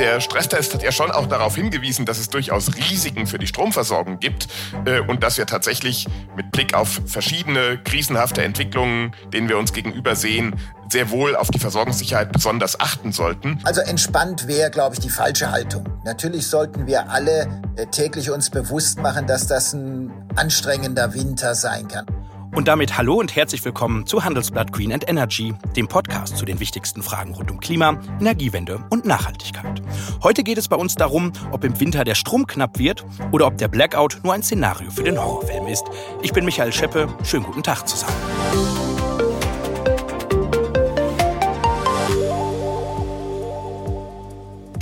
Der Stresstest hat ja schon auch darauf hingewiesen, dass es durchaus Risiken für die Stromversorgung gibt äh, und dass wir tatsächlich mit Blick auf verschiedene krisenhafte Entwicklungen, denen wir uns gegenüber sehen, sehr wohl auf die Versorgungssicherheit besonders achten sollten. Also entspannt wäre, glaube ich, die falsche Haltung. Natürlich sollten wir alle äh, täglich uns bewusst machen, dass das ein anstrengender Winter sein kann. Und damit hallo und herzlich willkommen zu Handelsblatt Green and Energy, dem Podcast zu den wichtigsten Fragen rund um Klima, Energiewende und Nachhaltigkeit. Heute geht es bei uns darum, ob im Winter der Strom knapp wird oder ob der Blackout nur ein Szenario für den Horrorfilm ist. Ich bin Michael Scheppe, schönen guten Tag zusammen.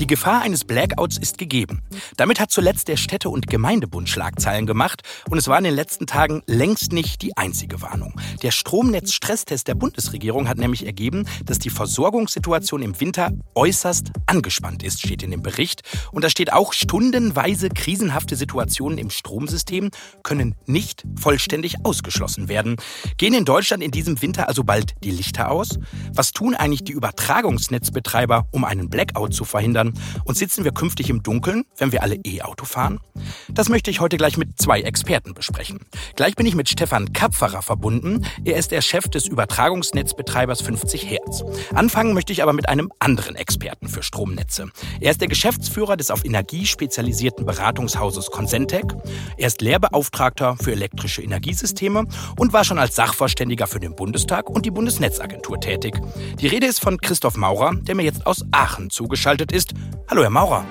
Die Gefahr eines Blackouts ist gegeben. Damit hat zuletzt der Städte- und Gemeindebund Schlagzeilen gemacht und es war in den letzten Tagen längst nicht die einzige Warnung. Der Stromnetz-Stresstest der Bundesregierung hat nämlich ergeben, dass die Versorgungssituation im Winter äußerst angespannt ist, steht in dem Bericht. Und da steht auch, stundenweise krisenhafte Situationen im Stromsystem können nicht vollständig ausgeschlossen werden. Gehen in Deutschland in diesem Winter also bald die Lichter aus? Was tun eigentlich die Übertragungsnetzbetreiber, um einen Blackout zu verhindern? Fahren? Und sitzen wir künftig im Dunkeln, wenn wir alle E-Auto fahren? Das möchte ich heute gleich mit zwei Experten besprechen. Gleich bin ich mit Stefan Kapferer verbunden. Er ist der Chef des Übertragungsnetzbetreibers 50 Hertz. Anfangen möchte ich aber mit einem anderen Experten für Stromnetze. Er ist der Geschäftsführer des auf Energie spezialisierten Beratungshauses Consentec. Er ist Lehrbeauftragter für elektrische Energiesysteme und war schon als Sachverständiger für den Bundestag und die Bundesnetzagentur tätig. Die Rede ist von Christoph Maurer, der mir jetzt aus Aachen zugeschaltet ist. Hallo, Herr Maurer.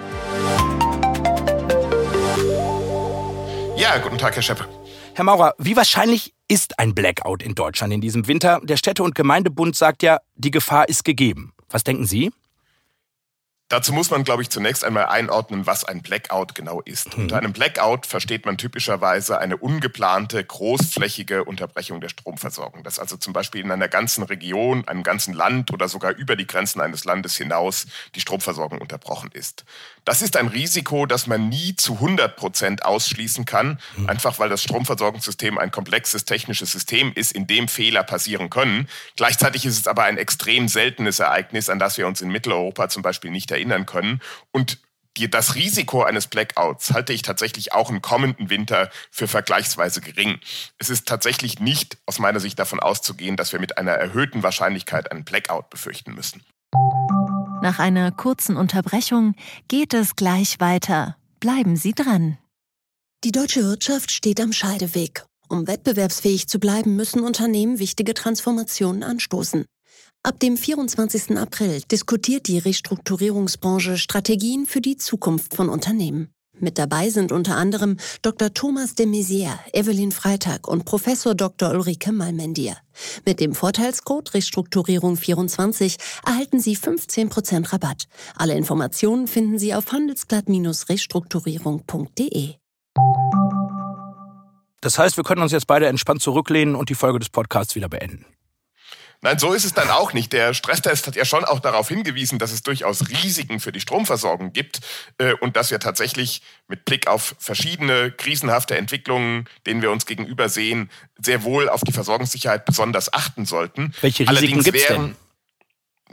Ja, guten Tag, Herr Scheppe. Herr Maurer, wie wahrscheinlich ist ein Blackout in Deutschland in diesem Winter? Der Städte- und Gemeindebund sagt ja, die Gefahr ist gegeben. Was denken Sie? Dazu muss man, glaube ich, zunächst einmal einordnen, was ein Blackout genau ist. Mhm. Unter einem Blackout versteht man typischerweise eine ungeplante, großflächige Unterbrechung der Stromversorgung. Dass also zum Beispiel in einer ganzen Region, einem ganzen Land oder sogar über die Grenzen eines Landes hinaus die Stromversorgung unterbrochen ist. Das ist ein Risiko, das man nie zu 100 Prozent ausschließen kann, mhm. einfach weil das Stromversorgungssystem ein komplexes technisches System ist, in dem Fehler passieren können. Gleichzeitig ist es aber ein extrem seltenes Ereignis, an das wir uns in Mitteleuropa zum Beispiel nicht erinnern können. Und die, das Risiko eines Blackouts halte ich tatsächlich auch im kommenden Winter für vergleichsweise gering. Es ist tatsächlich nicht aus meiner Sicht davon auszugehen, dass wir mit einer erhöhten Wahrscheinlichkeit einen Blackout befürchten müssen. Nach einer kurzen Unterbrechung geht es gleich weiter. Bleiben Sie dran. Die deutsche Wirtschaft steht am Scheideweg. Um wettbewerbsfähig zu bleiben, müssen Unternehmen wichtige Transformationen anstoßen. Ab dem 24. April diskutiert die Restrukturierungsbranche Strategien für die Zukunft von Unternehmen. Mit dabei sind unter anderem Dr. Thomas de Maizière, Evelyn Freitag und Professor Dr. Ulrike Malmendier. Mit dem Vorteilscode Restrukturierung24 erhalten Sie 15% Rabatt. Alle Informationen finden Sie auf handelsblatt-restrukturierung.de. Das heißt, wir können uns jetzt beide entspannt zurücklehnen und die Folge des Podcasts wieder beenden. Nein, so ist es dann auch nicht. Der Stresstest hat ja schon auch darauf hingewiesen, dass es durchaus Risiken für die Stromversorgung gibt äh, und dass wir tatsächlich mit Blick auf verschiedene krisenhafte Entwicklungen, denen wir uns gegenüber sehen, sehr wohl auf die Versorgungssicherheit besonders achten sollten. Welche Risiken gibt es denn?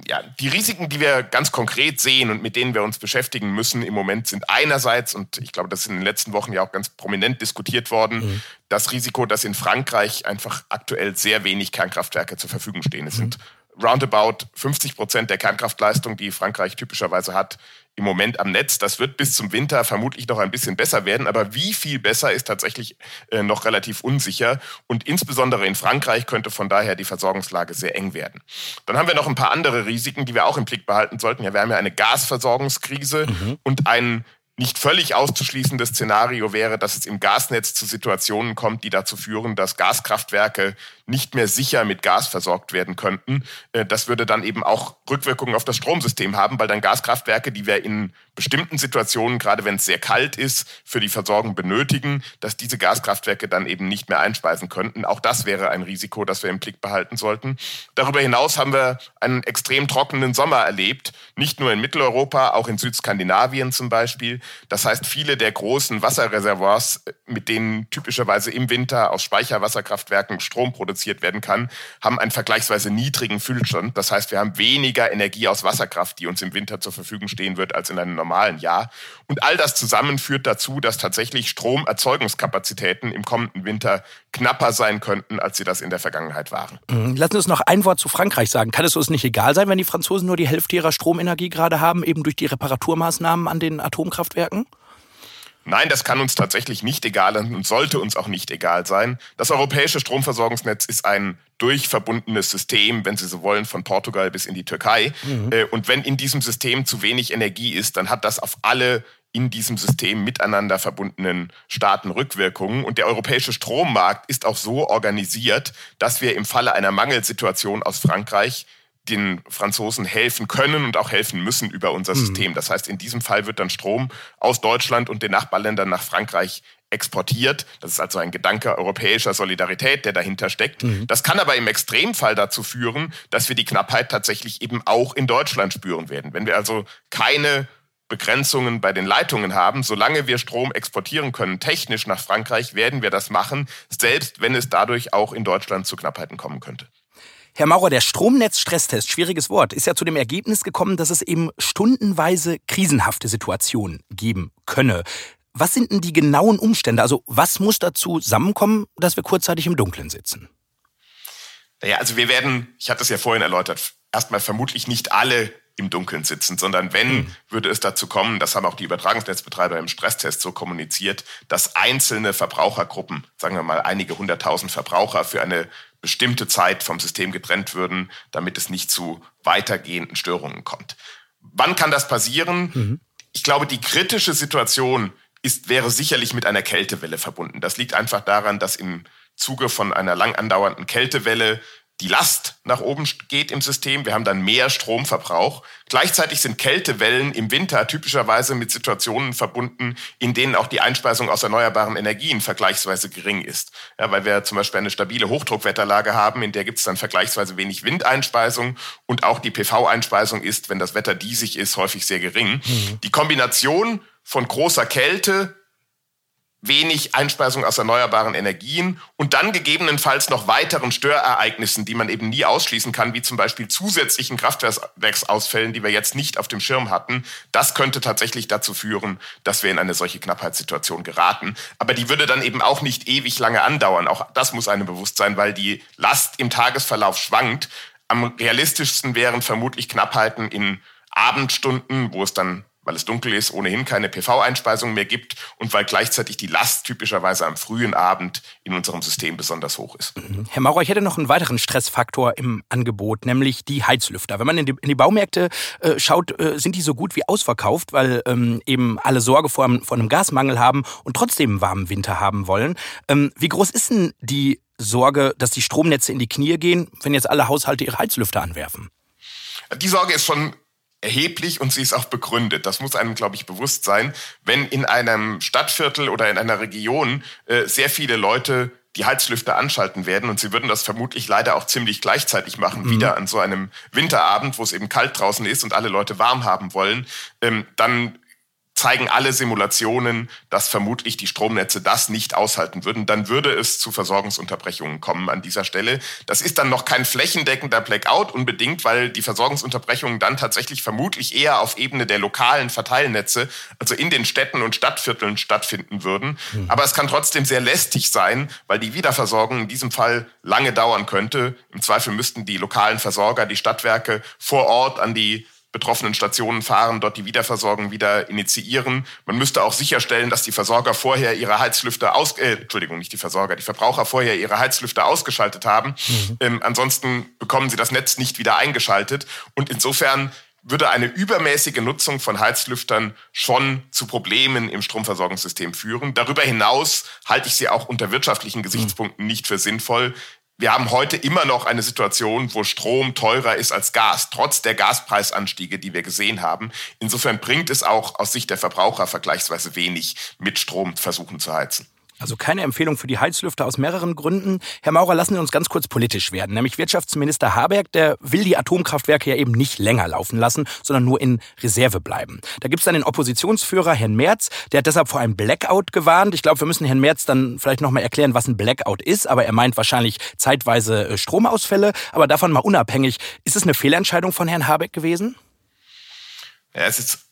Ja, die Risiken, die wir ganz konkret sehen und mit denen wir uns beschäftigen müssen im Moment sind einerseits, und ich glaube, das ist in den letzten Wochen ja auch ganz prominent diskutiert worden, mhm. das Risiko, dass in Frankreich einfach aktuell sehr wenig Kernkraftwerke zur Verfügung stehen. Es mhm. sind roundabout 50 Prozent der Kernkraftleistung, die Frankreich typischerweise hat, im Moment am Netz. Das wird bis zum Winter vermutlich noch ein bisschen besser werden, aber wie viel besser ist tatsächlich äh, noch relativ unsicher. Und insbesondere in Frankreich könnte von daher die Versorgungslage sehr eng werden. Dann haben wir noch ein paar andere Risiken, die wir auch im Blick behalten sollten. Ja, wir haben ja eine Gasversorgungskrise mhm. und einen nicht völlig auszuschließendes Szenario wäre, dass es im Gasnetz zu Situationen kommt, die dazu führen, dass Gaskraftwerke nicht mehr sicher mit Gas versorgt werden könnten. Äh, das würde dann eben auch Rückwirkungen auf das Stromsystem haben, weil dann Gaskraftwerke, die wir in bestimmten Situationen, gerade wenn es sehr kalt ist, für die Versorgung benötigen, dass diese Gaskraftwerke dann eben nicht mehr einspeisen könnten. Auch das wäre ein Risiko, das wir im Blick behalten sollten. Darüber hinaus haben wir einen extrem trockenen Sommer erlebt, nicht nur in Mitteleuropa, auch in Südskandinavien zum Beispiel. Das heißt, viele der großen Wasserreservoirs, mit denen typischerweise im Winter aus Speicherwasserkraftwerken Strom produziert werden kann, haben einen vergleichsweise niedrigen Füllstand. Das heißt, wir haben weniger Energie aus Wasserkraft, die uns im Winter zur Verfügung stehen wird, als in einem normalen Jahr. Und all das zusammen führt dazu, dass tatsächlich Stromerzeugungskapazitäten im kommenden Winter knapper sein könnten, als sie das in der Vergangenheit waren. Mhm. Lassen Sie uns noch ein Wort zu Frankreich sagen. Kann es uns nicht egal sein, wenn die Franzosen nur die Hälfte ihrer Stromenergie gerade haben, eben durch die Reparaturmaßnahmen an den Atomkraftwerken? Nein, das kann uns tatsächlich nicht egal und sollte uns auch nicht egal sein. Das europäische Stromversorgungsnetz ist ein durchverbundenes System, wenn Sie so wollen, von Portugal bis in die Türkei. Mhm. Äh, und wenn in diesem System zu wenig Energie ist, dann hat das auf alle in diesem System miteinander verbundenen Staaten Rückwirkungen. Und der europäische Strommarkt ist auch so organisiert, dass wir im Falle einer Mangelsituation aus Frankreich den Franzosen helfen können und auch helfen müssen über unser mhm. System. Das heißt, in diesem Fall wird dann Strom aus Deutschland und den Nachbarländern nach Frankreich exportiert. Das ist also ein Gedanke europäischer Solidarität, der dahinter steckt. Mhm. Das kann aber im Extremfall dazu führen, dass wir die Knappheit tatsächlich eben auch in Deutschland spüren werden. Wenn wir also keine Begrenzungen bei den Leitungen haben. Solange wir Strom exportieren können, technisch nach Frankreich, werden wir das machen, selbst wenn es dadurch auch in Deutschland zu Knappheiten kommen könnte. Herr Maurer, der Stromnetz-Stresstest, schwieriges Wort, ist ja zu dem Ergebnis gekommen, dass es eben stundenweise krisenhafte Situationen geben könne. Was sind denn die genauen Umstände? Also was muss dazu zusammenkommen, dass wir kurzzeitig im Dunkeln sitzen? Naja, also wir werden, ich hatte es ja vorhin erläutert, erstmal vermutlich nicht alle im Dunkeln sitzen, sondern wenn, hm. würde es dazu kommen, das haben auch die Übertragungsnetzbetreiber im Stresstest so kommuniziert, dass einzelne Verbrauchergruppen, sagen wir mal einige hunderttausend Verbraucher für eine bestimmte Zeit vom System getrennt würden, damit es nicht zu weitergehenden Störungen kommt. Wann kann das passieren? Mhm. Ich glaube, die kritische Situation ist, wäre sicherlich mit einer Kältewelle verbunden. Das liegt einfach daran, dass im Zuge von einer lang andauernden Kältewelle die Last nach oben geht im System. Wir haben dann mehr Stromverbrauch. Gleichzeitig sind Kältewellen im Winter typischerweise mit Situationen verbunden, in denen auch die Einspeisung aus erneuerbaren Energien vergleichsweise gering ist. Ja, weil wir zum Beispiel eine stabile Hochdruckwetterlage haben, in der gibt es dann vergleichsweise wenig Windeinspeisung und auch die PV-Einspeisung ist, wenn das Wetter diesig ist, häufig sehr gering. Mhm. Die Kombination von großer Kälte wenig Einspeisung aus erneuerbaren Energien und dann gegebenenfalls noch weiteren Störereignissen, die man eben nie ausschließen kann, wie zum Beispiel zusätzlichen Kraftwerksausfällen, die wir jetzt nicht auf dem Schirm hatten. Das könnte tatsächlich dazu führen, dass wir in eine solche Knappheitssituation geraten. Aber die würde dann eben auch nicht ewig lange andauern. Auch das muss einem bewusst sein, weil die Last im Tagesverlauf schwankt. Am realistischsten wären vermutlich Knappheiten in Abendstunden, wo es dann weil es dunkel ist, ohnehin keine PV-Einspeisung mehr gibt und weil gleichzeitig die Last typischerweise am frühen Abend in unserem System besonders hoch ist. Mhm. Herr Maurer, ich hätte noch einen weiteren Stressfaktor im Angebot, nämlich die Heizlüfter. Wenn man in die, in die Baumärkte äh, schaut, äh, sind die so gut wie ausverkauft, weil ähm, eben alle Sorge vor, vor, einem Gasmangel haben und trotzdem einen warmen Winter haben wollen. Ähm, wie groß ist denn die Sorge, dass die Stromnetze in die Knie gehen, wenn jetzt alle Haushalte ihre Heizlüfter anwerfen? Die Sorge ist schon erheblich und sie ist auch begründet. Das muss einem, glaube ich, bewusst sein. Wenn in einem Stadtviertel oder in einer Region äh, sehr viele Leute die Heizlüfter anschalten werden und sie würden das vermutlich leider auch ziemlich gleichzeitig machen, mhm. wieder an so einem Winterabend, wo es eben kalt draußen ist und alle Leute warm haben wollen, ähm, dann zeigen alle Simulationen, dass vermutlich die Stromnetze das nicht aushalten würden. Dann würde es zu Versorgungsunterbrechungen kommen an dieser Stelle. Das ist dann noch kein flächendeckender Blackout unbedingt, weil die Versorgungsunterbrechungen dann tatsächlich vermutlich eher auf Ebene der lokalen Verteilnetze, also in den Städten und Stadtvierteln stattfinden würden. Mhm. Aber es kann trotzdem sehr lästig sein, weil die Wiederversorgung in diesem Fall lange dauern könnte. Im Zweifel müssten die lokalen Versorger, die Stadtwerke vor Ort an die betroffenen Stationen fahren, dort die Wiederversorgung wieder initiieren. Man müsste auch sicherstellen, dass die Versorger vorher ihre Heizlüfter aus, äh, Entschuldigung, nicht die Versorger, die Verbraucher vorher ihre Heizlüfter ausgeschaltet haben. Mhm. Ähm, ansonsten bekommen sie das Netz nicht wieder eingeschaltet. Und insofern würde eine übermäßige Nutzung von Heizlüftern schon zu Problemen im Stromversorgungssystem führen. Darüber hinaus halte ich sie auch unter wirtschaftlichen Gesichtspunkten nicht für sinnvoll wir haben heute immer noch eine Situation, wo Strom teurer ist als Gas, trotz der Gaspreisanstiege, die wir gesehen haben. Insofern bringt es auch aus Sicht der Verbraucher vergleichsweise wenig, mit Strom versuchen zu heizen. Also keine Empfehlung für die Heizlüfter aus mehreren Gründen. Herr Maurer, lassen Sie uns ganz kurz politisch werden. Nämlich Wirtschaftsminister Habeck, der will die Atomkraftwerke ja eben nicht länger laufen lassen, sondern nur in Reserve bleiben. Da gibt's dann den Oppositionsführer Herrn Merz, der hat deshalb vor einem Blackout gewarnt. Ich glaube, wir müssen Herrn Merz dann vielleicht nochmal erklären, was ein Blackout ist, aber er meint wahrscheinlich zeitweise äh, Stromausfälle. Aber davon mal unabhängig, ist es eine Fehlentscheidung von Herrn Habeck gewesen? Ja, es ist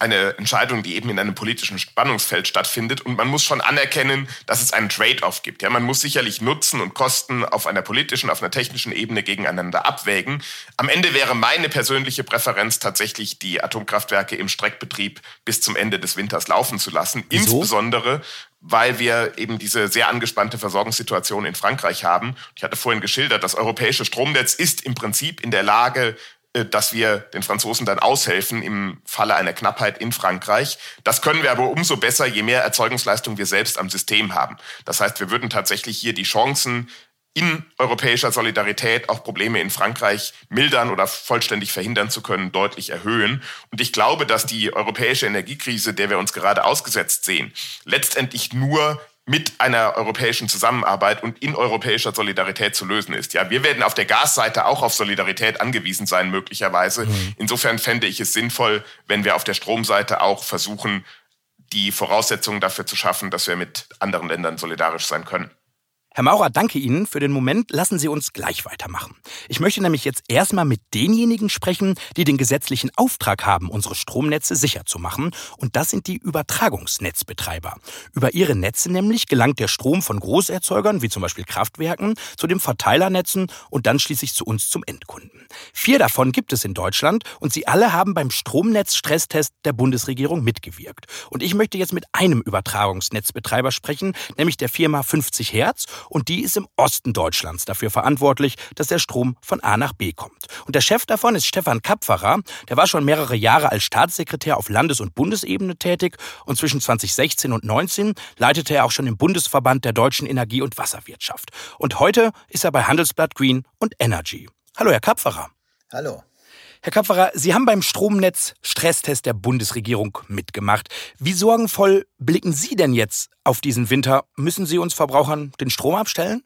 eine Entscheidung, die eben in einem politischen Spannungsfeld stattfindet. Und man muss schon anerkennen, dass es einen Trade-off gibt. Ja, man muss sicherlich Nutzen und Kosten auf einer politischen, auf einer technischen Ebene gegeneinander abwägen. Am Ende wäre meine persönliche Präferenz tatsächlich, die Atomkraftwerke im Streckbetrieb bis zum Ende des Winters laufen zu lassen. Wieso? Insbesondere, weil wir eben diese sehr angespannte Versorgungssituation in Frankreich haben. Ich hatte vorhin geschildert, das europäische Stromnetz ist im Prinzip in der Lage, dass wir den Franzosen dann aushelfen im Falle einer Knappheit in Frankreich. Das können wir aber umso besser, je mehr Erzeugungsleistung wir selbst am System haben. Das heißt, wir würden tatsächlich hier die Chancen in europäischer Solidarität auch Probleme in Frankreich mildern oder vollständig verhindern zu können, deutlich erhöhen. Und ich glaube, dass die europäische Energiekrise, der wir uns gerade ausgesetzt sehen, letztendlich nur mit einer europäischen Zusammenarbeit und in europäischer Solidarität zu lösen ist. Ja, wir werden auf der Gasseite auch auf Solidarität angewiesen sein, möglicherweise. Mhm. Insofern fände ich es sinnvoll, wenn wir auf der Stromseite auch versuchen, die Voraussetzungen dafür zu schaffen, dass wir mit anderen Ländern solidarisch sein können. Herr Maurer, danke Ihnen für den Moment. Lassen Sie uns gleich weitermachen. Ich möchte nämlich jetzt erstmal mit denjenigen sprechen, die den gesetzlichen Auftrag haben, unsere Stromnetze sicher zu machen. Und das sind die Übertragungsnetzbetreiber. Über ihre Netze nämlich gelangt der Strom von Großerzeugern, wie zum Beispiel Kraftwerken, zu den Verteilernetzen und dann schließlich zu uns zum Endkunden. Vier davon gibt es in Deutschland und sie alle haben beim Stromnetz-Stresstest der Bundesregierung mitgewirkt. Und ich möchte jetzt mit einem Übertragungsnetzbetreiber sprechen, nämlich der Firma 50 Hertz und die ist im Osten Deutschlands dafür verantwortlich, dass der Strom von A nach B kommt. Und der Chef davon ist Stefan Kapferer, der war schon mehrere Jahre als Staatssekretär auf Landes- und Bundesebene tätig und zwischen 2016 und 2019 leitete er auch schon im Bundesverband der deutschen Energie- und Wasserwirtschaft. Und heute ist er bei Handelsblatt Green und Energy. Hallo, Herr Kapferer. Hallo. Herr Kapferer, Sie haben beim Stromnetz Stresstest der Bundesregierung mitgemacht. Wie sorgenvoll blicken Sie denn jetzt auf diesen Winter? Müssen Sie uns Verbrauchern den Strom abstellen?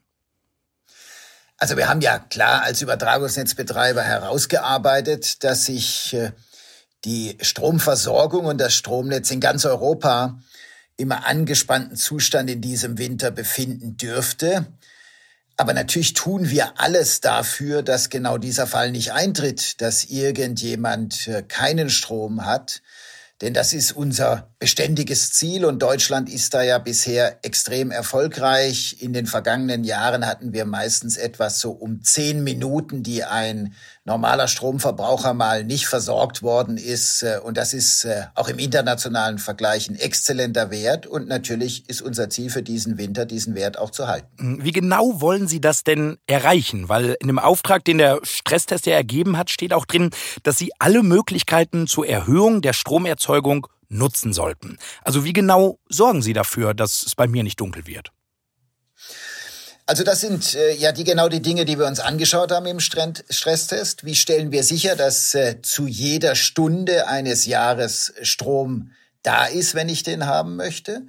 Also wir haben ja klar als Übertragungsnetzbetreiber herausgearbeitet, dass sich äh, die Stromversorgung und das Stromnetz in ganz Europa im angespannten Zustand in diesem Winter befinden dürfte. Aber natürlich tun wir alles dafür, dass genau dieser Fall nicht eintritt, dass irgendjemand äh, keinen Strom hat. Denn das ist unser beständiges Ziel und Deutschland ist da ja bisher extrem erfolgreich. In den vergangenen Jahren hatten wir meistens etwas so um zehn Minuten, die ein normaler Stromverbraucher mal nicht versorgt worden ist. Äh, und das ist äh, auch im internationalen Vergleich ein exzellenter Wert. Und natürlich ist unser Ziel für diesen Winter, diesen Wert auch zu halten. Hm, wie genau wollen Sie das denn erreichen? Weil in dem Auftrag, den der Stresstest ja ergeben hat, steht auch drin, dass Sie alle Möglichkeiten zur Erhöhung der Stromerzeugung nutzen sollten. Also wie genau sorgen Sie dafür, dass es bei mir nicht dunkel wird? Also das sind äh, ja die genau die Dinge, die wir uns angeschaut haben im Stresstest. Wie stellen wir sicher, dass äh, zu jeder Stunde eines Jahres Strom da ist, wenn ich den haben möchte?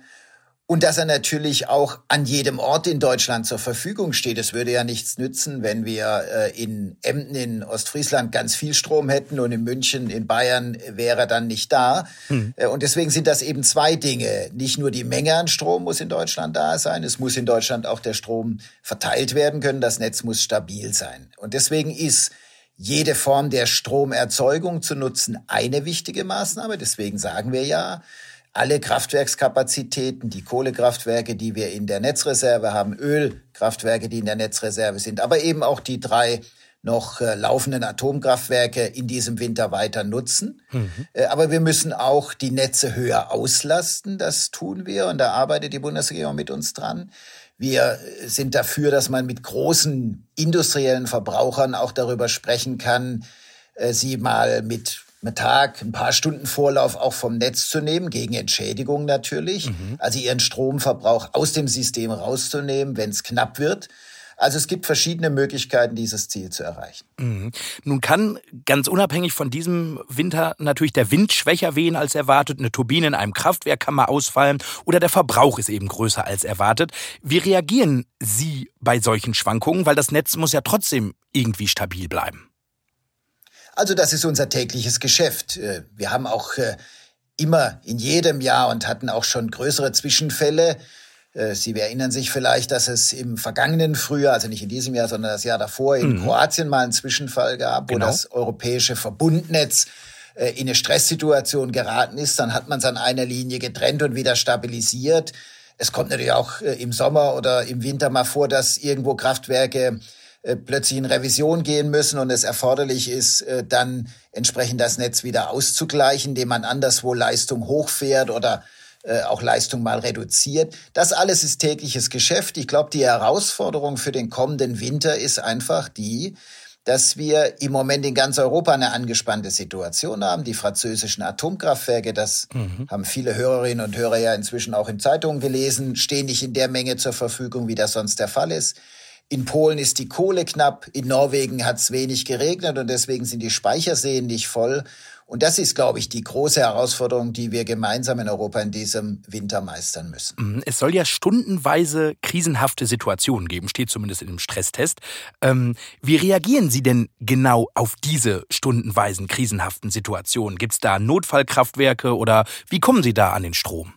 Und dass er natürlich auch an jedem Ort in Deutschland zur Verfügung steht. Es würde ja nichts nützen, wenn wir äh, in Emden in Ostfriesland ganz viel Strom hätten und in München, in Bayern wäre er dann nicht da. Hm. Äh, und deswegen sind das eben zwei Dinge. Nicht nur die Menge an Strom muss in Deutschland da sein, es muss in Deutschland auch der Strom verteilt werden können, das Netz muss stabil sein. Und deswegen ist jede Form der Stromerzeugung zu nutzen eine wichtige Maßnahme. Deswegen sagen wir ja, alle Kraftwerkskapazitäten, die Kohlekraftwerke, die wir in der Netzreserve haben, Ölkraftwerke, die in der Netzreserve sind, aber eben auch die drei noch äh, laufenden Atomkraftwerke in diesem Winter weiter nutzen. Mhm. Äh, aber wir müssen auch die Netze höher auslasten. Das tun wir und da arbeitet die Bundesregierung mit uns dran. Wir sind dafür, dass man mit großen industriellen Verbrauchern auch darüber sprechen kann, äh, sie mal mit Tag, ein paar Stunden Vorlauf auch vom Netz zu nehmen, gegen Entschädigung natürlich. Mhm. Also ihren Stromverbrauch aus dem System rauszunehmen, wenn es knapp wird. Also es gibt verschiedene Möglichkeiten, dieses Ziel zu erreichen. Mhm. Nun kann ganz unabhängig von diesem Winter natürlich der Wind schwächer wehen als erwartet, eine Turbine in einem Kraftwerk kann mal ausfallen oder der Verbrauch ist eben größer als erwartet. Wie reagieren Sie bei solchen Schwankungen? Weil das Netz muss ja trotzdem irgendwie stabil bleiben. Also das ist unser tägliches Geschäft. Äh, wir haben auch äh, immer in jedem Jahr und hatten auch schon größere Zwischenfälle. Äh, Sie erinnern sich vielleicht, dass es im vergangenen Frühjahr, also nicht in diesem Jahr, sondern das Jahr davor in mhm. Kroatien mal einen Zwischenfall gab, genau. wo das europäische Verbundnetz in eine Stresssituation geraten ist, dann hat man es an einer Linie getrennt und wieder stabilisiert. Es kommt natürlich auch im Sommer oder im Winter mal vor, dass irgendwo Kraftwerke äh, plötzlich in Revision gehen müssen und es erforderlich ist, äh, dann entsprechend das Netz wieder auszugleichen, indem man anderswo Leistung hochfährt oder äh, auch Leistung mal reduziert. Das alles ist tägliches Geschäft. Ich glaube, die Herausforderung für den kommenden Winter ist einfach die, dass wir im Moment in ganz Europa eine angespannte Situation haben. Die französischen Atomkraftwerke, das mhm. haben viele Hörerinnen und Hörer ja inzwischen auch in Zeitungen gelesen, stehen nicht in der Menge zur Verfügung, wie das sonst der Fall ist. In Polen ist die Kohle knapp, in Norwegen hat es wenig geregnet und deswegen sind die Speicherseen nicht voll. Und das ist, glaube ich, die große Herausforderung, die wir gemeinsam in Europa in diesem Winter meistern müssen. Mhm. Es soll ja stundenweise krisenhafte Situationen geben, steht zumindest in dem Stresstest. Ähm, wie reagieren Sie denn genau auf diese stundenweisen krisenhaften Situationen? Gibt es da Notfallkraftwerke oder wie kommen Sie da an den Strom?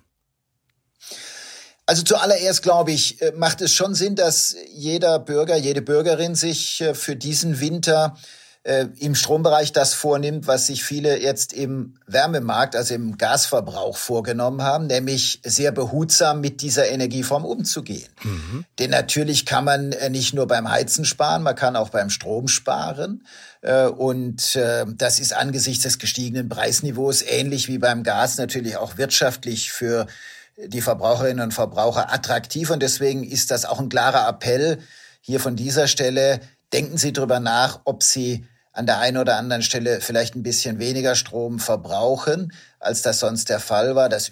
Also zuallererst glaube ich, äh, macht es schon Sinn, dass jeder Bürger, jede Bürgerin sich äh, für diesen Winter äh, im Strombereich das vornimmt, was sich viele jetzt im Wärmemarkt, also im Gasverbrauch vorgenommen haben, nämlich sehr behutsam mit dieser Energieform umzugehen. Mhm. Denn natürlich kann man nicht nur beim Heizen sparen, man kann auch beim Strom sparen. Und das ist angesichts des gestiegenen Preisniveaus ähnlich wie beim Gas natürlich auch wirtschaftlich für die Verbraucherinnen und Verbraucher attraktiv. Und deswegen ist das auch ein klarer Appell hier von dieser Stelle, Denken Sie darüber nach, ob Sie an der einen oder anderen Stelle vielleicht ein bisschen weniger Strom verbrauchen, als das sonst der Fall war. Das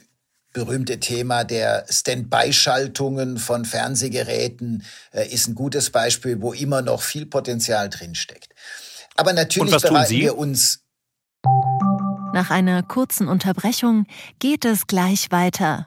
berühmte Thema der Standby-Schaltungen von Fernsehgeräten äh, ist ein gutes Beispiel, wo immer noch viel Potenzial drinsteckt. Aber natürlich bereiten wir uns. Nach einer kurzen Unterbrechung geht es gleich weiter.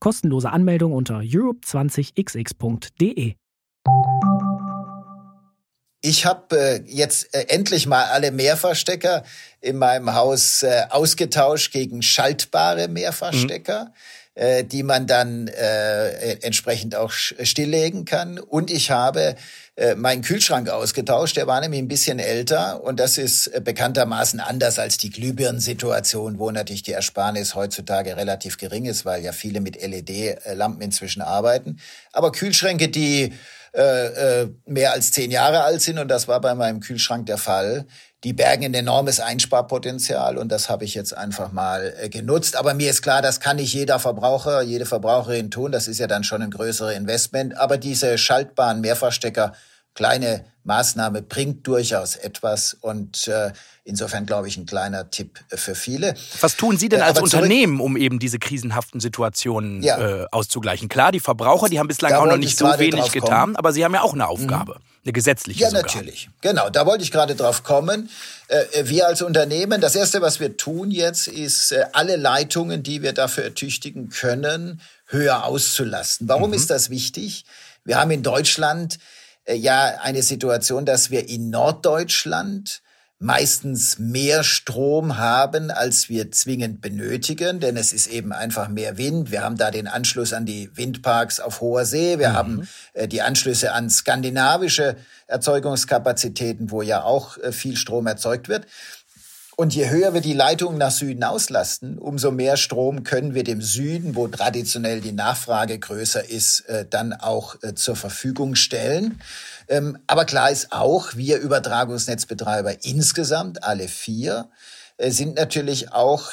Kostenlose Anmeldung unter europe20xx.de. Ich habe äh, jetzt äh, endlich mal alle Mehrfachstecker in meinem Haus äh, ausgetauscht gegen schaltbare Mehrfachstecker, mhm. äh, die man dann äh, entsprechend auch stilllegen kann. Und ich habe äh, meinen Kühlschrank ausgetauscht. Der war nämlich ein bisschen älter und das ist äh, bekanntermaßen anders als die Glühbirnensituation, wo natürlich die Ersparnis heutzutage relativ gering ist, weil ja viele mit LED-Lampen inzwischen arbeiten. Aber Kühlschränke, die äh, äh, mehr als zehn Jahre alt sind und das war bei meinem Kühlschrank der Fall. Die bergen ein enormes Einsparpotenzial und das habe ich jetzt einfach mal äh, genutzt. Aber mir ist klar, das kann nicht jeder Verbraucher, jede Verbraucherin tun. Das ist ja dann schon ein größeres Investment. Aber diese schaltbaren Mehrfachstecker kleine Maßnahme bringt durchaus etwas und äh, insofern glaube ich ein kleiner Tipp für viele. Was tun Sie denn äh, als Unternehmen, um eben diese krisenhaften Situationen ja. äh, auszugleichen? Klar, die Verbraucher, die haben bislang da auch noch nicht so wenig getan, aber sie haben ja auch eine Aufgabe, mhm. eine gesetzliche. Ja, sogar. natürlich. Genau, da wollte ich gerade drauf kommen. Äh, wir als Unternehmen, das erste, was wir tun jetzt, ist äh, alle Leitungen, die wir dafür ertüchtigen können, höher auszulasten. Warum mhm. ist das wichtig? Wir haben in Deutschland äh, ja eine Situation, dass wir in Norddeutschland meistens mehr Strom haben, als wir zwingend benötigen, denn es ist eben einfach mehr Wind. Wir haben da den Anschluss an die Windparks auf hoher See. Wir mhm. haben äh, die Anschlüsse an skandinavische Erzeugungskapazitäten, wo ja auch äh, viel Strom erzeugt wird. Und je höher wir die Leitungen nach Süden auslasten, umso mehr Strom können wir dem Süden, wo traditionell die Nachfrage größer ist, äh, dann auch äh, zur Verfügung stellen. Ähm, aber klar ist auch, wir Übertragungsnetzbetreiber insgesamt, alle vier, äh, sind natürlich auch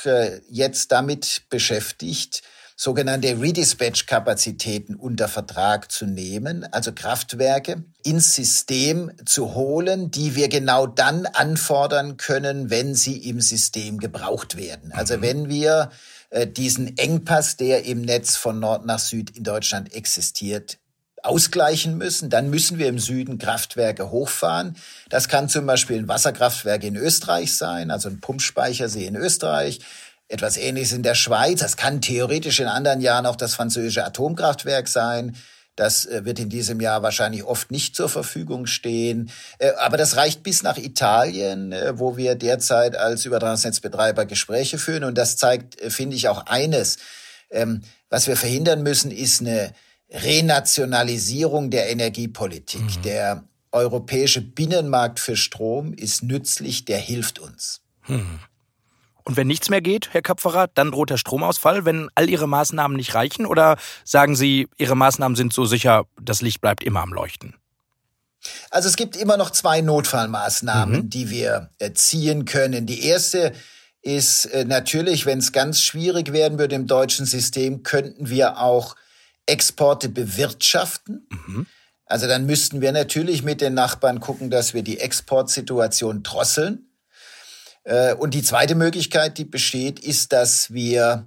jetzt damit beschäftigt, sogenannte Redispatch-Kapazitäten unter Vertrag zu nehmen, also Kraftwerke ins System zu holen, die wir genau dann anfordern können, wenn sie im System gebraucht werden. Also mhm. wenn wir äh, diesen Engpass, der im Netz von Nord nach Süd in Deutschland existiert, ausgleichen müssen, dann müssen wir im Süden Kraftwerke hochfahren. Das kann zum Beispiel ein Wasserkraftwerk in Österreich sein, also ein Pumpspeichersee in Österreich. Etwas Ähnliches in der Schweiz. Das kann theoretisch in anderen Jahren auch das französische Atomkraftwerk sein. Das äh, wird in diesem Jahr wahrscheinlich oft nicht zur Verfügung stehen. Äh, aber das reicht bis nach Italien, äh, wo wir derzeit als Übertragungsnetzbetreiber Gespräche führen. Und das zeigt, finde ich, auch eines. Ähm, was wir verhindern müssen, ist eine Renationalisierung der Energiepolitik. Mhm. Der europäische Binnenmarkt für Strom ist nützlich, der hilft uns. Mhm. Und wenn nichts mehr geht, Herr Kapferer, dann droht der Stromausfall, wenn all Ihre Maßnahmen nicht reichen? Oder sagen Sie, Ihre Maßnahmen sind so sicher, das Licht bleibt immer am Leuchten? Also es gibt immer noch zwei Notfallmaßnahmen, mhm. die wir ziehen können. Die erste ist äh, natürlich, wenn es ganz schwierig werden würde im deutschen System, könnten wir auch Exporte bewirtschaften. Mhm. Also dann müssten wir natürlich mit den Nachbarn gucken, dass wir die Exportsituation drosseln. Äh, und die zweite Möglichkeit, die besteht, ist, dass wir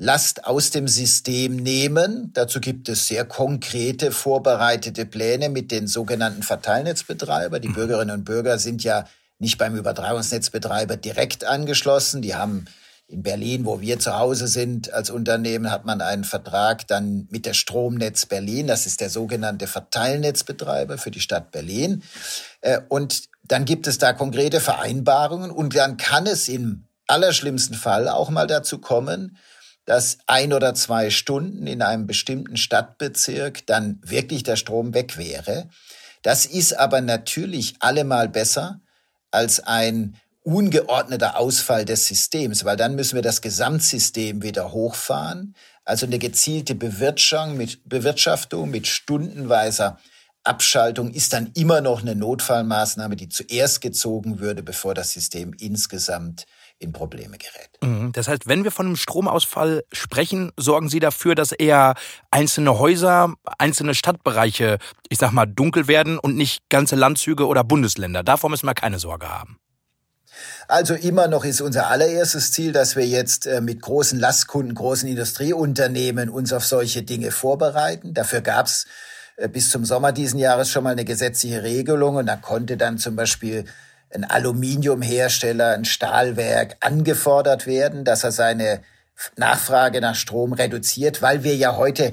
Last aus dem System nehmen. Dazu gibt es sehr konkrete vorbereitete Pläne mit den sogenannten Verteilnetzbetreiber. Die mhm. Bürgerinnen und Bürger sind ja nicht beim Übertragungsnetzbetreiber direkt angeschlossen. Die haben in Berlin, wo wir zu Hause sind als Unternehmen, hat man einen Vertrag dann mit der Stromnetz Berlin. Das ist der sogenannte Verteilnetzbetreiber für die Stadt Berlin. Äh, und dann gibt es da konkrete Vereinbarungen und dann kann es im allerschlimmsten Fall auch mal dazu kommen, dass ein oder zwei Stunden in einem bestimmten Stadtbezirk dann wirklich der Strom weg wäre. Das ist aber natürlich allemal besser als ein ungeordneter Ausfall des Systems, weil dann müssen wir das Gesamtsystem wieder hochfahren. Also eine gezielte Bewirtschaftung mit, Bewirtschaftung mit stundenweiser Abschaltung ist dann immer noch eine Notfallmaßnahme, die zuerst gezogen würde, bevor das System insgesamt in Probleme gerät. Mhm. Das heißt, wenn wir von einem Stromausfall sprechen, sorgen Sie dafür, dass eher einzelne Häuser, einzelne Stadtbereiche, ich sag mal, dunkel werden und nicht ganze Landzüge oder Bundesländer. Davor müssen wir keine Sorge haben. Also immer noch ist unser allererstes Ziel, dass wir jetzt äh, mit großen Lastkunden, großen Industrieunternehmen uns auf solche Dinge vorbereiten. Dafür gab es bis zum Sommer diesen Jahres schon mal eine gesetzliche Regelung und da konnte dann zum Beispiel ein Aluminiumhersteller, ein Stahlwerk angefordert werden, dass er seine Nachfrage nach Strom reduziert, weil wir ja heute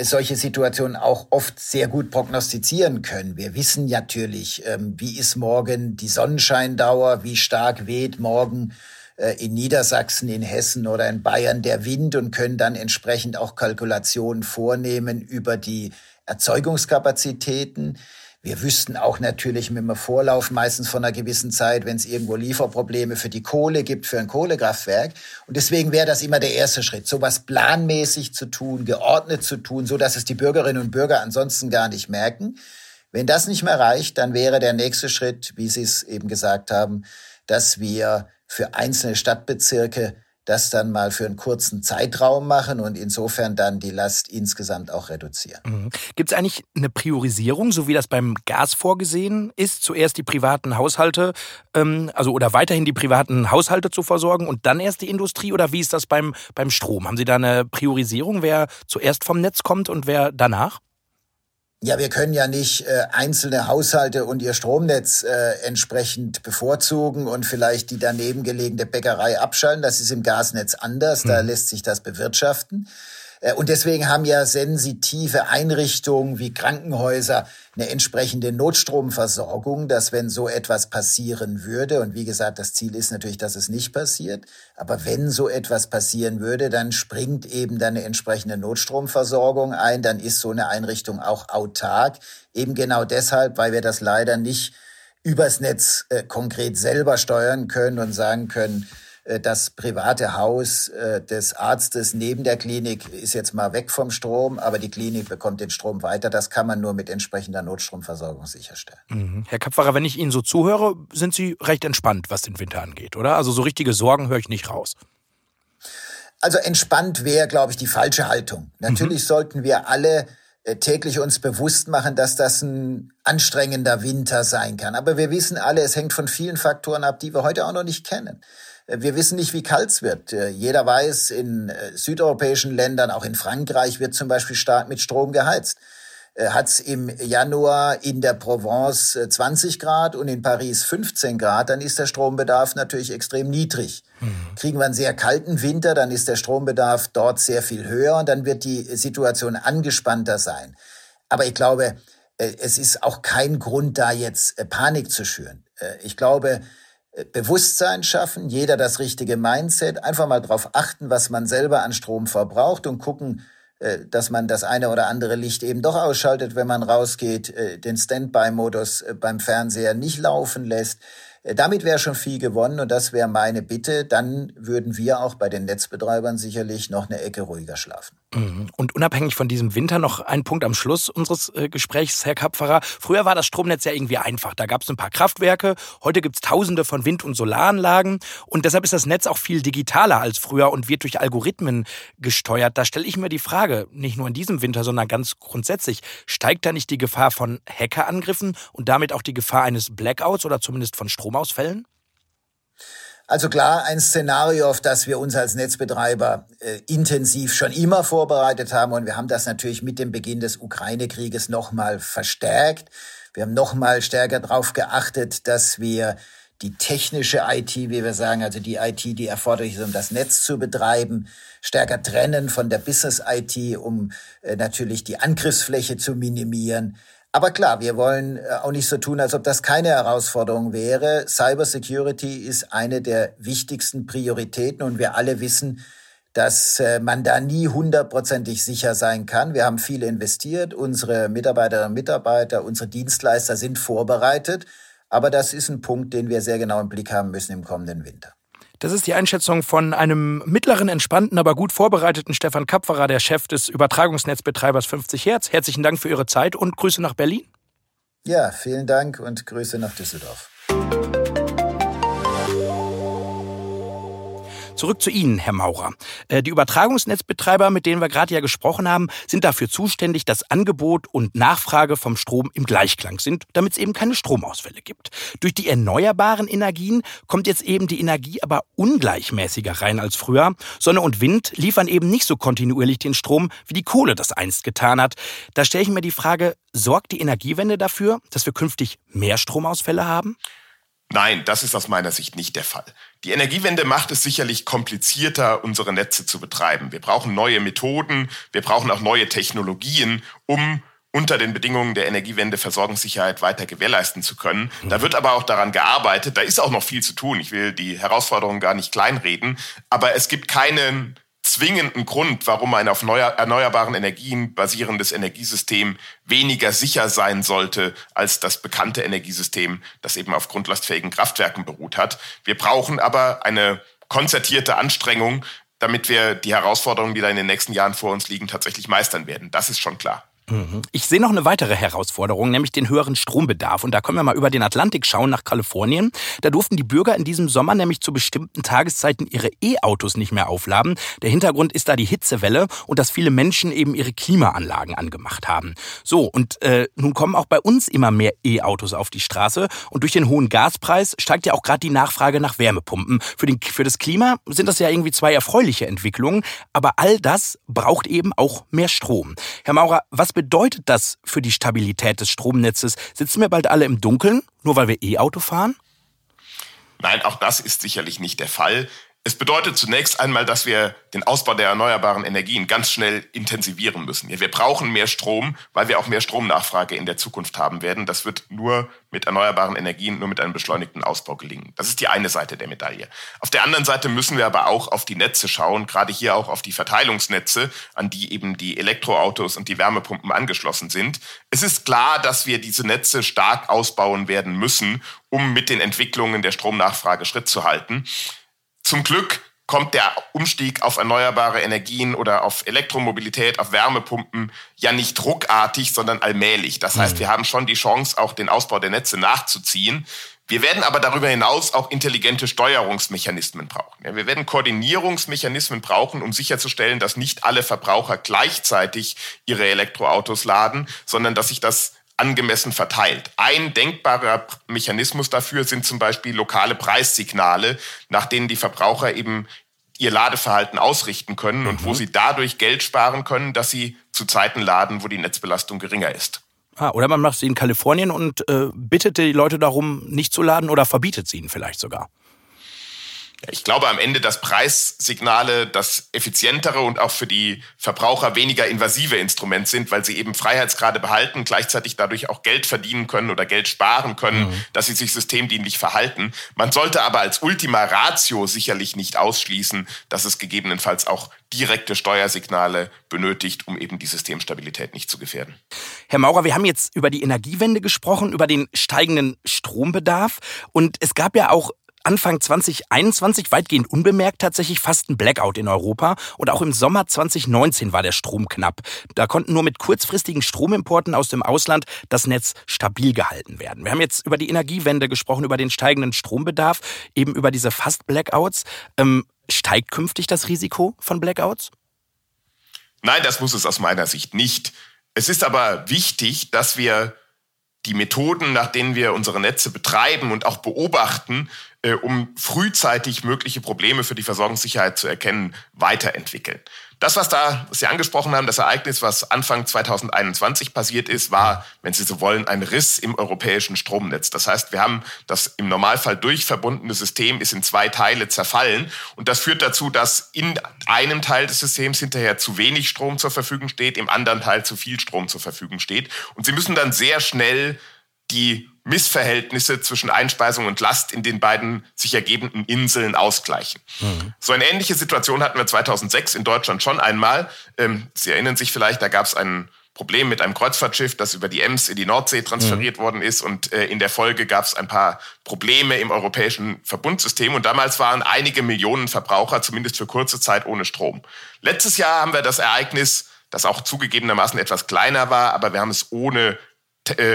solche Situationen auch oft sehr gut prognostizieren können. Wir wissen natürlich, ähm, wie ist morgen die Sonnenscheindauer, wie stark weht morgen äh, in Niedersachsen, in Hessen oder in Bayern der Wind und können dann entsprechend auch Kalkulationen vornehmen über die Erzeugungskapazitäten. Wir wüssten auch natürlich mit einem Vorlauf meistens von einer gewissen Zeit, wenn es irgendwo Lieferprobleme für die Kohle gibt, für ein Kohlekraftwerk. Und deswegen wäre das immer der erste Schritt, sowas planmäßig zu tun, geordnet zu tun, so dass es die Bürgerinnen und Bürger ansonsten gar nicht merken. Wenn das nicht mehr reicht, dann wäre der nächste Schritt, wie Sie es eben gesagt haben, dass wir für einzelne Stadtbezirke das dann mal für einen kurzen Zeitraum machen und insofern dann die Last insgesamt auch reduzieren. Mhm. Gibt es eigentlich eine Priorisierung, so wie das beim Gas vorgesehen ist? Zuerst die privaten Haushalte, ähm, also oder weiterhin die privaten Haushalte zu versorgen und dann erst die Industrie? Oder wie ist das beim, beim Strom? Haben Sie da eine Priorisierung, wer zuerst vom Netz kommt und wer danach? Ja, wir können ja nicht äh, einzelne Haushalte und ihr Stromnetz äh, entsprechend bevorzugen und vielleicht die daneben gelegene Bäckerei abschalten. Das ist im Gasnetz anders, da hm. lässt sich das bewirtschaften. Äh, und deswegen haben ja sensitive Einrichtungen wie Krankenhäuser eine entsprechende Notstromversorgung, dass wenn so etwas passieren würde, und wie gesagt, das Ziel ist natürlich, dass es nicht passiert, aber wenn so etwas passieren würde, dann springt eben dann eine entsprechende Notstromversorgung ein, dann ist so eine Einrichtung auch autark, eben genau deshalb, weil wir das leider nicht übers Netz äh, konkret selber steuern können und sagen können, das private Haus äh, des Arztes neben der Klinik ist jetzt mal weg vom Strom, aber die Klinik bekommt den Strom weiter. Das kann man nur mit entsprechender Notstromversorgung sicherstellen. Mhm. Herr Kapferer, wenn ich Ihnen so zuhöre, sind Sie recht entspannt, was den Winter angeht, oder? Also so richtige Sorgen höre ich nicht raus. Also entspannt wäre, glaube ich, die falsche Haltung. Natürlich mhm. sollten wir alle äh, täglich uns bewusst machen, dass das ein anstrengender Winter sein kann. Aber wir wissen alle, es hängt von vielen Faktoren ab, die wir heute auch noch nicht kennen. Wir wissen nicht, wie kalt es wird. Äh, jeder weiß, in äh, südeuropäischen Ländern, auch in Frankreich, wird zum Beispiel stark mit Strom geheizt. äh, hat es im Januar in der Provence 20 Grad und in Paris 15 Grad, dann ist der Strombedarf natürlich extrem niedrig. Mhm. Kriegen wir einen sehr kalten Winter, dann ist der Strombedarf dort sehr viel höher und dann wird die Situation angespannter sein. Aber ich glaube, es ist auch kein Grund, da jetzt Panik zu schüren. Ich glaube, Bewusstsein schaffen, jeder das richtige Mindset, einfach mal darauf achten, was man selber an Strom verbraucht und gucken, äh, dass man das eine oder andere Licht eben doch ausschaltet, wenn man rausgeht, äh, den Standby-Modus äh, beim Fernseher nicht laufen lässt. Damit wäre schon viel gewonnen und das wäre meine Bitte. Dann würden wir auch bei den Netzbetreibern sicherlich noch eine Ecke ruhiger schlafen. Und unabhängig von diesem Winter noch ein Punkt am Schluss unseres äh, Gesprächs, Herr Kapferer. Früher war das Stromnetz ja irgendwie einfach. Da gab es ein paar Kraftwerke. Heute gibt es tausende von Wind- und Solaranlagen. Und deshalb ist das Netz auch viel digitaler als früher und wird durch Algorithmen gesteuert. Da stelle ich mir die Frage, nicht nur in diesem Winter, sondern ganz grundsätzlich, steigt da nicht die Gefahr von Hackerangriffen und damit auch die Gefahr eines Blackouts oder zumindest von Stromausfällen? Also klar, ein Szenario, auf das wir uns als Netzbetreiber äh, intensiv schon immer vorbereitet haben. Und wir haben das natürlich mit dem Beginn des Ukraine-Krieges nochmal verstärkt. Wir haben nochmal stärker darauf geachtet, dass wir die technische IT, wie wir sagen, also die IT, die erforderlich ist, um das Netz zu betreiben, stärker trennen von der Business-IT, um äh, natürlich die Angriffsfläche zu minimieren. Aber klar, wir wollen äh, auch nicht so tun, als ob das keine Herausforderung wäre. Cybersecurity ist eine der wichtigsten Prioritäten und wir alle wissen, dass äh, man da nie hundertprozentig sicher sein kann. Wir haben viel investiert, unsere Mitarbeiterinnen und Mitarbeiter, unsere Dienstleister sind vorbereitet, aber das ist ein Punkt, den wir sehr genau im Blick haben müssen im kommenden Winter. Das ist die Einschätzung von einem mittleren, entspannten, aber gut vorbereiteten Stefan Kapferer, der Chef des Übertragungsnetzbetreibers 50 Hertz. Herzlichen Dank für Ihre Zeit und Grüße nach Berlin. Ja, vielen Dank und Grüße nach Düsseldorf. Zurück zu Ihnen, Herr Maurer. Äh, die Übertragungsnetzbetreiber, mit denen wir gerade ja gesprochen haben, sind dafür zuständig, dass Angebot und Nachfrage vom Strom im Gleichklang sind, damit es eben keine Stromausfälle gibt. Durch die erneuerbaren Energien kommt jetzt eben die Energie aber ungleichmäßiger rein als früher. Sonne und Wind liefern eben nicht so kontinuierlich den Strom, wie die Kohle das einst getan hat. Da stelle ich mir die Frage, sorgt die Energiewende dafür, dass wir künftig mehr Stromausfälle haben? Nein, das ist aus meiner Sicht nicht der Fall. Die Energiewende macht es sicherlich komplizierter, unsere Netze zu betreiben. Wir brauchen neue Methoden, wir brauchen auch neue Technologien, um unter den Bedingungen der Energiewende Versorgungssicherheit weiter gewährleisten zu können. Da wird aber auch daran gearbeitet. Da ist auch noch viel zu tun. Ich will die Herausforderungen gar nicht kleinreden. Aber es gibt keinen zwingenden Grund, warum ein auf erneuerbaren Energien basierendes Energiesystem weniger sicher sein sollte als das bekannte Energiesystem, das eben auf grundlastfähigen Kraftwerken beruht hat. Wir brauchen aber eine konzertierte Anstrengung, damit wir die Herausforderungen, die da in den nächsten Jahren vor uns liegen, tatsächlich meistern werden. Das ist schon klar. Mhm. Ich sehe noch eine weitere Herausforderung, nämlich den höheren Strombedarf. Und da können wir mal über den Atlantik schauen nach Kalifornien. Da durften die Bürger in diesem Sommer nämlich zu bestimmten Tageszeiten ihre E-Autos nicht mehr aufladen. Der Hintergrund ist da die Hitzewelle und dass viele Menschen eben ihre Klimaanlagen angemacht haben. So, und äh, nun kommen auch bei uns immer mehr E-Autos auf die Straße. Und durch den hohen Gaspreis steigt ja auch gerade die Nachfrage nach Wärmepumpen. Für, den, für das Klima sind das ja irgendwie zwei erfreuliche Entwicklungen. Aber all das braucht eben auch mehr Strom. Herr Maurer, was bedeutet das für die Stabilität des Stromnetzes? Sitzen wir bald alle im Dunkeln, nur weil wir E-Auto fahren? Nein, auch das ist sicherlich nicht der Fall. Es bedeutet zunächst einmal, dass wir den Ausbau der erneuerbaren Energien ganz schnell intensivieren müssen. Wir brauchen mehr Strom, weil wir auch mehr Stromnachfrage in der Zukunft haben werden. Das wird nur mit erneuerbaren Energien, nur mit einem beschleunigten Ausbau gelingen. Das ist die eine Seite der Medaille. Auf der anderen Seite müssen wir aber auch auf die Netze schauen, gerade hier auch auf die Verteilungsnetze, an die eben die Elektroautos und die Wärmepumpen angeschlossen sind. Es ist klar, dass wir diese Netze stark ausbauen werden müssen, um mit den Entwicklungen der Stromnachfrage Schritt zu halten. Zum Glück kommt der Umstieg auf erneuerbare Energien oder auf Elektromobilität, auf Wärmepumpen ja nicht ruckartig, sondern allmählich. Das heißt, mhm. wir haben schon die Chance, auch den Ausbau der Netze nachzuziehen. Wir werden aber darüber hinaus auch intelligente Steuerungsmechanismen brauchen. wir werden Koordinierungsmechanismen brauchen, um sicherzustellen, dass nicht alle Verbraucher gleichzeitig ihre Elektroautos laden, sondern dass sich das angemessen verteilt. Ein denkbarer Mechanismus dafür sind zum Beispiel lokale Preissignale, nach denen die Verbraucher eben ihr Ladeverhalten ausrichten können und wo mhm. sie dadurch Geld sparen können, dass sie zu Zeiten laden, wo die Netzbelastung geringer ist. Ah, oder man macht sie in Kalifornien und äh, bittet die Leute darum, nicht zu laden oder verbietet sie ihnen vielleicht sogar. Ich glaube am Ende, dass Preissignale das effizientere und auch für die Verbraucher weniger invasive Instrument sind, weil sie eben Freiheitsgrade behalten, gleichzeitig dadurch auch Geld verdienen können oder Geld sparen können, mhm. dass sie sich systemdienlich verhalten. Man sollte aber als Ultima Ratio sicherlich nicht ausschließen, dass es gegebenenfalls auch direkte Steuersignale benötigt, um eben die Systemstabilität nicht zu gefährden. Herr Maurer, wir haben jetzt über die Energiewende gesprochen, über den steigenden Strombedarf und es gab ja auch Anfang 2021 weitgehend unbemerkt tatsächlich fast ein Blackout in Europa und auch im Sommer 2019 war der Strom knapp. Da konnten nur mit kurzfristigen Stromimporten aus dem Ausland das Netz stabil gehalten werden. Wir haben jetzt über die Energiewende gesprochen, über den steigenden Strombedarf, eben über diese fast Blackouts. Ähm, steigt künftig das Risiko von Blackouts? Nein, das muss es aus meiner Sicht nicht. Es ist aber wichtig, dass wir die Methoden, nach denen wir unsere Netze betreiben und auch beobachten, um frühzeitig mögliche Probleme für die Versorgungssicherheit zu erkennen, weiterentwickeln. Das, was da, was Sie angesprochen haben, das Ereignis, was Anfang 2021 passiert ist, war, wenn Sie so wollen, ein Riss im europäischen Stromnetz. Das heißt, wir haben das im Normalfall durchverbundene System ist in zwei Teile zerfallen und das führt dazu, dass in einem Teil des Systems hinterher zu wenig Strom zur Verfügung steht, im anderen Teil zu viel Strom zur Verfügung steht und Sie müssen dann sehr schnell die Missverhältnisse zwischen Einspeisung und Last in den beiden sich ergebenden Inseln ausgleichen. Mhm. So eine ähnliche Situation hatten wir 2006 in Deutschland schon einmal. Ähm, Sie erinnern sich vielleicht, da gab es ein Problem mit einem Kreuzfahrtschiff, das über die Ems in die Nordsee transferiert mhm. worden ist und äh, in der Folge gab es ein paar Probleme im europäischen Verbundsystem und damals waren einige Millionen Verbraucher zumindest für kurze Zeit ohne Strom. Letztes Jahr haben wir das Ereignis, das auch zugegebenermaßen etwas kleiner war, aber wir haben es ohne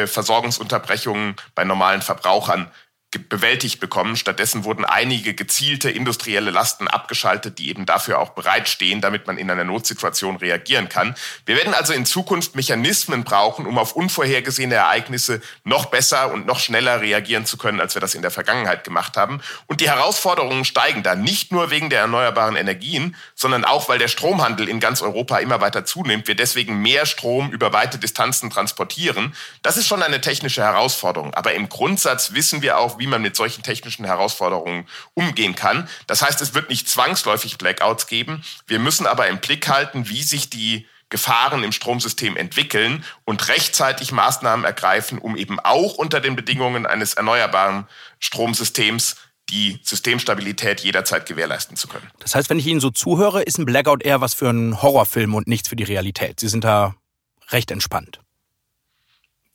Versorgungsunterbrechungen bei normalen Verbrauchern bewältigt bekommen. Stattdessen wurden einige gezielte industrielle Lasten abgeschaltet, die eben dafür auch bereitstehen, damit man in einer Notsituation reagieren kann. Wir werden also in Zukunft Mechanismen brauchen, um auf unvorhergesehene Ereignisse noch besser und noch schneller reagieren zu können, als wir das in der Vergangenheit gemacht haben. Und die Herausforderungen steigen da nicht nur wegen der erneuerbaren Energien, sondern auch, weil der Stromhandel in ganz Europa immer weiter zunimmt. Wir deswegen mehr Strom über weite Distanzen transportieren. Das ist schon eine technische Herausforderung. Aber im Grundsatz wissen wir auch, wie man mit solchen technischen Herausforderungen umgehen kann. Das heißt, es wird nicht zwangsläufig Blackouts geben. Wir müssen aber im Blick halten, wie sich die Gefahren im Stromsystem entwickeln und rechtzeitig Maßnahmen ergreifen, um eben auch unter den Bedingungen eines erneuerbaren Stromsystems die Systemstabilität jederzeit gewährleisten zu können. Das heißt, wenn ich Ihnen so zuhöre, ist ein Blackout eher was für einen Horrorfilm und nichts für die Realität. Sie sind da recht entspannt.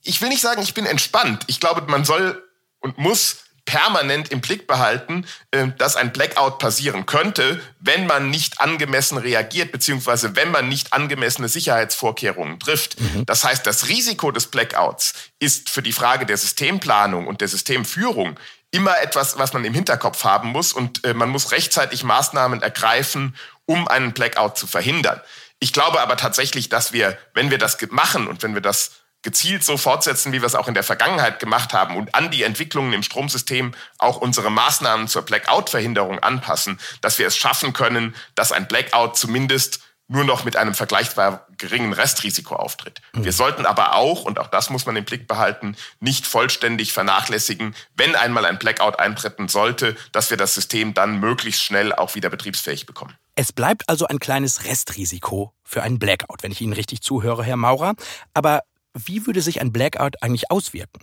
Ich will nicht sagen, ich bin entspannt. Ich glaube, man soll und muss permanent im Blick behalten, äh, dass ein Blackout passieren könnte, wenn man nicht angemessen reagiert, beziehungsweise wenn man nicht angemessene Sicherheitsvorkehrungen trifft. Mhm. Das heißt, das Risiko des Blackouts ist für die Frage der Systemplanung und der Systemführung immer etwas, was man im Hinterkopf haben muss und äh, man muss rechtzeitig Maßnahmen ergreifen, um einen Blackout zu verhindern. Ich glaube aber tatsächlich, dass wir, wenn wir das machen und wenn wir das gezielt so fortsetzen, wie wir es auch in der Vergangenheit gemacht haben und an die Entwicklungen im Stromsystem auch unsere Maßnahmen zur Blackout-Verhinderung anpassen, dass wir es schaffen können, dass ein Blackout zumindest nur noch mit einem vergleichbar geringen Restrisiko auftritt. Mhm. Wir sollten aber auch, und auch das muss man im Blick behalten, nicht vollständig vernachlässigen, wenn einmal ein Blackout eintreten sollte, dass wir das System dann möglichst schnell auch wieder betriebsfähig bekommen. Es bleibt also ein kleines Restrisiko für einen Blackout, wenn ich Ihnen richtig zuhöre, Herr Maurer. Aber wie würde sich ein Blackout eigentlich auswirken?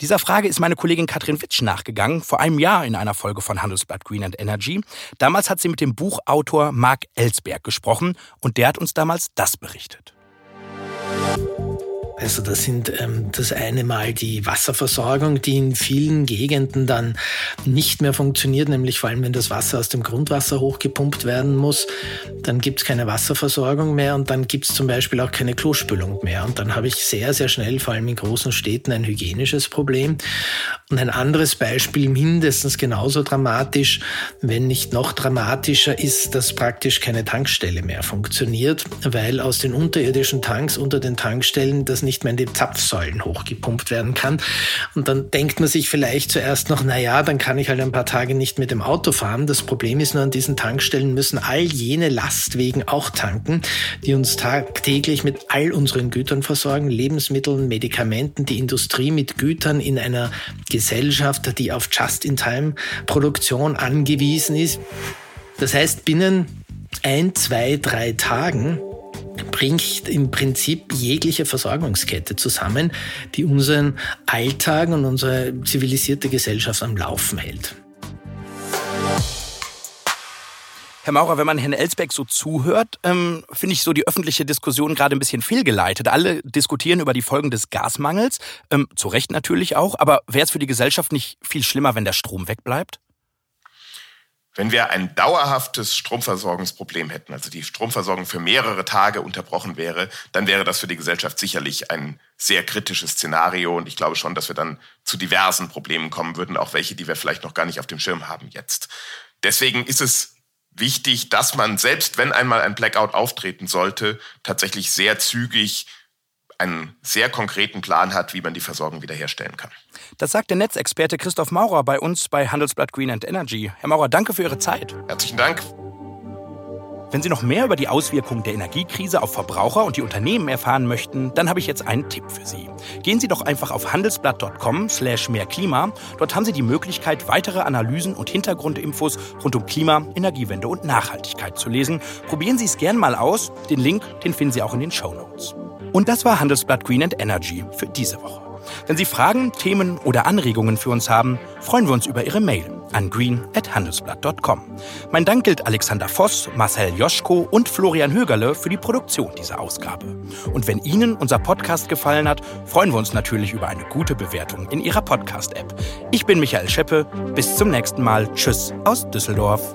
Dieser Frage ist meine Kollegin Katrin Witsch nachgegangen, vor einem Jahr in einer Folge von Handelsblatt Green and Energy. Damals hat sie mit dem Buchautor Marc Ellsberg gesprochen und der hat uns damals das berichtet. Also das sind ähm, das eine Mal die Wasserversorgung, die in vielen Gegenden dann nicht mehr funktioniert, nämlich vor allem wenn das Wasser aus dem Grundwasser hochgepumpt werden muss, dann gibt es keine Wasserversorgung mehr und dann gibt es zum Beispiel auch keine Klospülung mehr. Und dann habe ich sehr, sehr schnell, vor allem in großen Städten, ein hygienisches Problem. Und ein anderes Beispiel, mindestens genauso dramatisch, wenn nicht noch dramatischer, ist, dass praktisch keine Tankstelle mehr funktioniert, weil aus den unterirdischen Tanks unter den Tankstellen das nicht mehr in die Zapfsäulen hochgepumpt werden kann. Und dann denkt man sich vielleicht zuerst noch, na ja, dann kann ich halt ein paar Tage nicht mit dem Auto fahren. Das Problem ist nur, an diesen Tankstellen müssen all jene Lastwegen auch tanken, die uns tagtäglich mit all unseren Gütern versorgen, Lebensmitteln, Medikamenten, die Industrie mit Gütern in einer Gesellschaft, die auf Just-in-Time-Produktion angewiesen ist. Das heißt, binnen ein, zwei, drei Tagen bringt im Prinzip jegliche Versorgungskette zusammen, die unseren Alltag und unsere zivilisierte Gesellschaft am Laufen hält. Herr Maurer, wenn man Herrn Elsbeck so zuhört, ähm, finde ich so die öffentliche Diskussion gerade ein bisschen fehlgeleitet. Alle diskutieren über die Folgen des Gasmangels, ähm, zu Recht natürlich auch, aber wäre es für die Gesellschaft nicht viel schlimmer, wenn der Strom wegbleibt? Wenn wir ein dauerhaftes Stromversorgungsproblem hätten, also die Stromversorgung für mehrere Tage unterbrochen wäre, dann wäre das für die Gesellschaft sicherlich ein sehr kritisches Szenario. Und ich glaube schon, dass wir dann zu diversen Problemen kommen würden, auch welche, die wir vielleicht noch gar nicht auf dem Schirm haben jetzt. Deswegen ist es wichtig, dass man, selbst wenn einmal ein Blackout auftreten sollte, tatsächlich sehr zügig einen sehr konkreten Plan hat, wie man die Versorgung wiederherstellen kann. Das sagt der Netzexperte Christoph Maurer bei uns bei Handelsblatt Green and Energy. Herr Maurer, danke für Ihre Zeit. Herzlichen Dank. Wenn Sie noch mehr über die Auswirkungen der Energiekrise auf Verbraucher und die Unternehmen erfahren möchten, dann habe ich jetzt einen Tipp für Sie. Gehen Sie doch einfach auf handelsblatt.com slash mehrklima. Dort haben Sie die Möglichkeit, weitere Analysen und Hintergrundinfos rund um Klima, Energiewende und Nachhaltigkeit zu lesen. Probieren Sie es gern mal aus. Den Link, den finden Sie auch in den Show Notes. Und das war Handelsblatt Green and Energy für diese Woche. Wenn Sie Fragen, Themen oder Anregungen für uns haben, freuen wir uns über Ihre Mail an green.handelsblatt.com. Mein Dank gilt Alexander Voss, Marcel Joschko und Florian Högerle für die Produktion dieser Ausgabe. Und wenn Ihnen unser Podcast gefallen hat, freuen wir uns natürlich über eine gute Bewertung in Ihrer Podcast-App. Ich bin Michael Scheppe. Bis zum nächsten Mal. Tschüss aus Düsseldorf.